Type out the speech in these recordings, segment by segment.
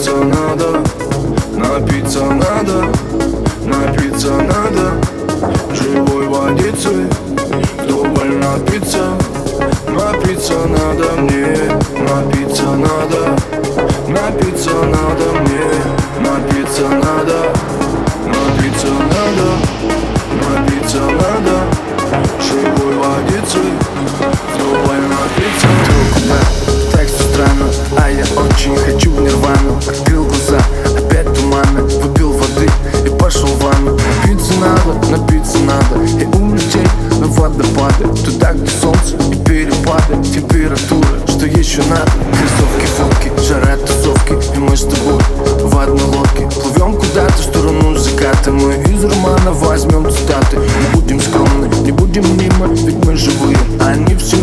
напиться надо, напиться надо, напиться надо. цитаты Мы из романа возьмем цитаты. Не будем скромны, не будем мимо Ведь мы живые, а они все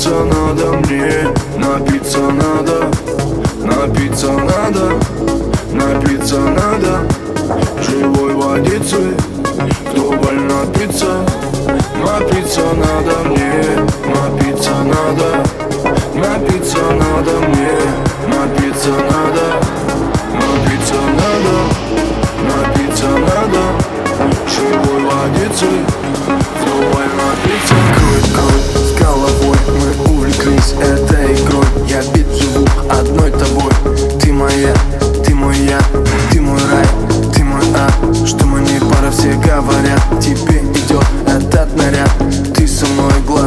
Напиться надо мне, напиться надо Напиться надо, напиться надо. Живой водицы, кто больно напиться Напиться надо мне.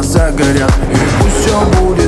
глаза горят. И пусть все будет